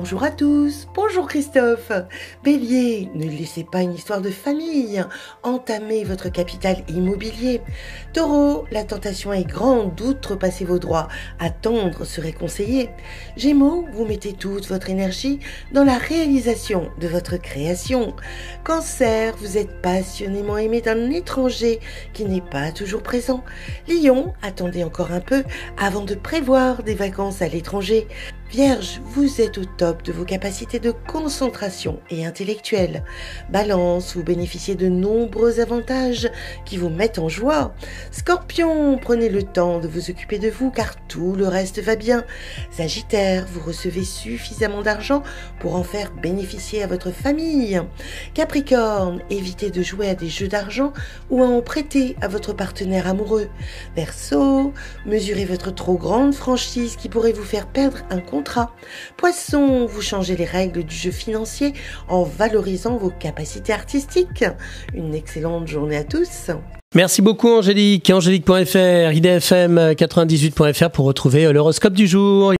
Bonjour à tous, bonjour Christophe. Bélier, ne laissez pas une histoire de famille entamer votre capital immobilier. Taureau, la tentation est grande d'outrepasser vos droits. Attendre serait conseillé. Gémeaux, vous mettez toute votre énergie dans la réalisation de votre création. Cancer, vous êtes passionnément aimé d'un étranger qui n'est pas toujours présent. Lion, attendez encore un peu avant de prévoir des vacances à l'étranger. Vierge, vous êtes au top de vos capacités de concentration et intellectuelle. Balance, vous bénéficiez de nombreux avantages qui vous mettent en joie. Scorpion, prenez le temps de vous occuper de vous car tout le reste va bien. Sagittaire, vous recevez suffisamment d'argent pour en faire bénéficier à votre famille. Capricorne, évitez de jouer à des jeux d'argent ou à en prêter à votre partenaire amoureux. Verseau, mesurez votre trop grande franchise qui pourrait vous faire perdre un compte Poisson, vous changez les règles du jeu financier en valorisant vos capacités artistiques. Une excellente journée à tous. Merci beaucoup Angélique. Angélique.fr, idfm98.fr pour retrouver l'horoscope du jour.